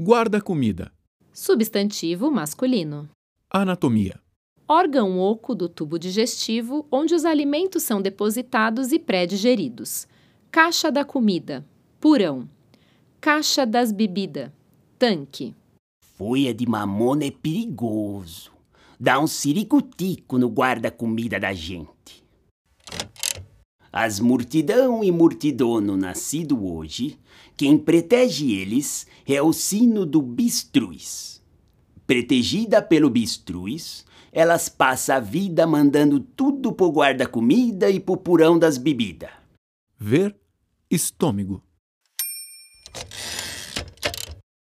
Guarda-comida. Substantivo masculino. Anatomia. Órgão oco do tubo digestivo onde os alimentos são depositados e pré-digeridos. Caixa da comida. Purão. Caixa das bebidas. Tanque. Folha de mamona é perigoso. Dá um ciricutico no guarda-comida da gente. As murtidão e murtidono nascido hoje, quem protege eles é o sino do bistruz. Protegida pelo bistruz, elas passam a vida mandando tudo pro guarda-comida e pro purão das bebidas. Ver estômago.